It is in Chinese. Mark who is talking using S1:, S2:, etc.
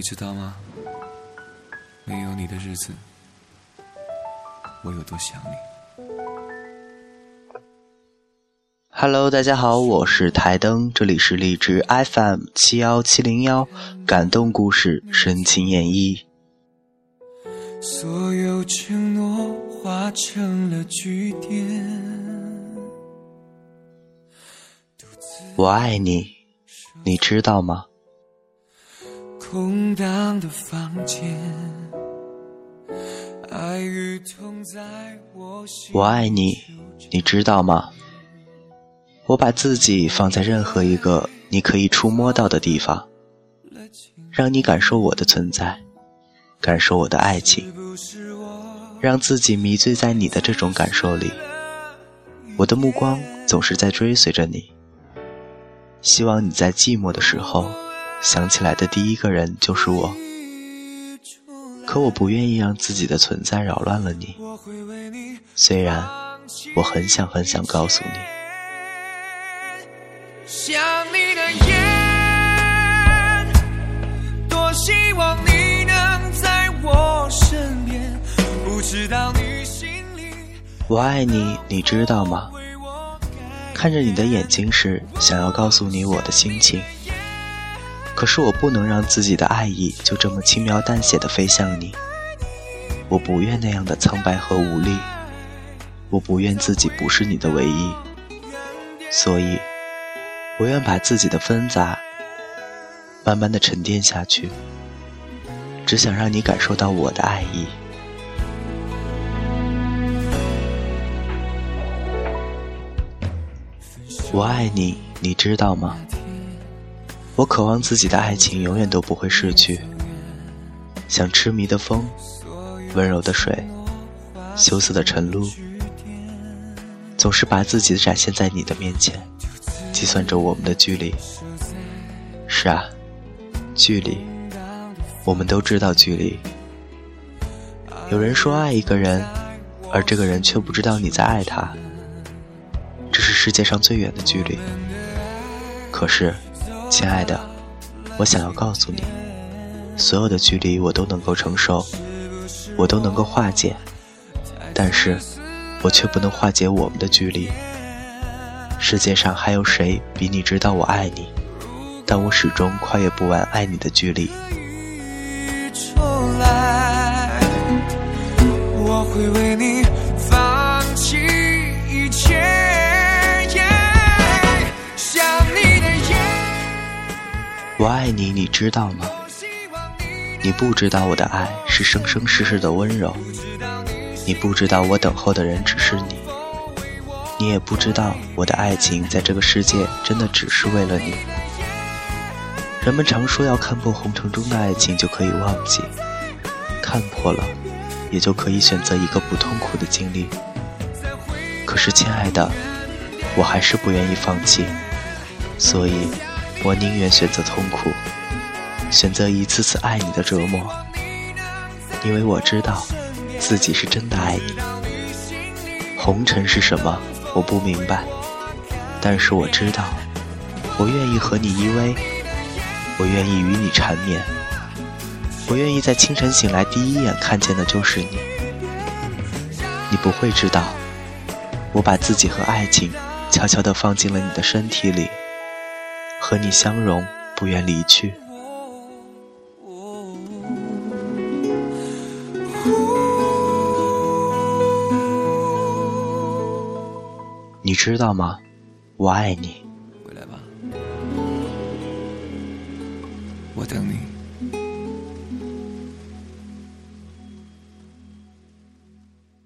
S1: 你知道吗？没有你的日子，我有多想你。
S2: Hello，大家好，我是台灯，这里是荔枝 FM 七幺七零幺，感动故事，深情演绎。
S1: 所有承诺化成了句点。
S2: 我爱你，你知道吗？
S1: 空荡的房间，爱与痛在我心。
S2: 我爱你，你知道吗？我把自己放在任何一个你可以触摸到的地方，让你感受我的存在，感受我的爱情，让自己迷醉在你的这种感受里。我的目光总是在追随着你。希望你在寂寞的时候想起来的第一个人就是我，可我不愿意让自己的存在扰乱了你。虽然我很想很想告诉你，
S1: 想你的夜，多希望你能在我身边，不知道你心里。
S2: 我爱你，你知道吗？看着你的眼睛时，想要告诉你我的心情。可是我不能让自己的爱意就这么轻描淡写的飞向你。我不愿那样的苍白和无力，我不愿自己不是你的唯一。所以，我愿把自己的纷杂慢慢的沉淀下去，只想让你感受到我的爱意。我爱你，你知道吗？我渴望自己的爱情永远都不会逝去，像痴迷的风，温柔的水，羞涩的晨露，总是把自己展现在你的面前，计算着我们的距离。是啊，距离，我们都知道距离。有人说爱一个人，而这个人却不知道你在爱他。这是世界上最远的距离。可是，亲爱的，我想要告诉你，所有的距离我都能够承受，我都能够化解，但是，我却不能化解我们的距离。世界上还有谁比你知道我爱你？但我始终跨越不完爱你的距离。
S1: 我会为你
S2: 我爱你，你知道吗？你不知道我的爱是生生世世的温柔，你不知道我等候的人只是你，你也不知道我的爱情在这个世界真的只是为了你。人们常说要看破红尘中的爱情就可以忘记，看破了，也就可以选择一个不痛苦的经历。可是，亲爱的，我还是不愿意放弃，所以。我宁愿选择痛苦，选择一次次爱你的折磨，因为我知道自己是真的爱你。红尘是什么？我不明白，但是我知道，我愿意和你依偎，我愿意与你缠绵，我愿意在清晨醒来第一眼看见的就是你。你不会知道，我把自己和爱情悄悄地放进了你的身体里。和你相融，不愿离去。你知道吗？我爱你。
S1: 回来吧，我等你。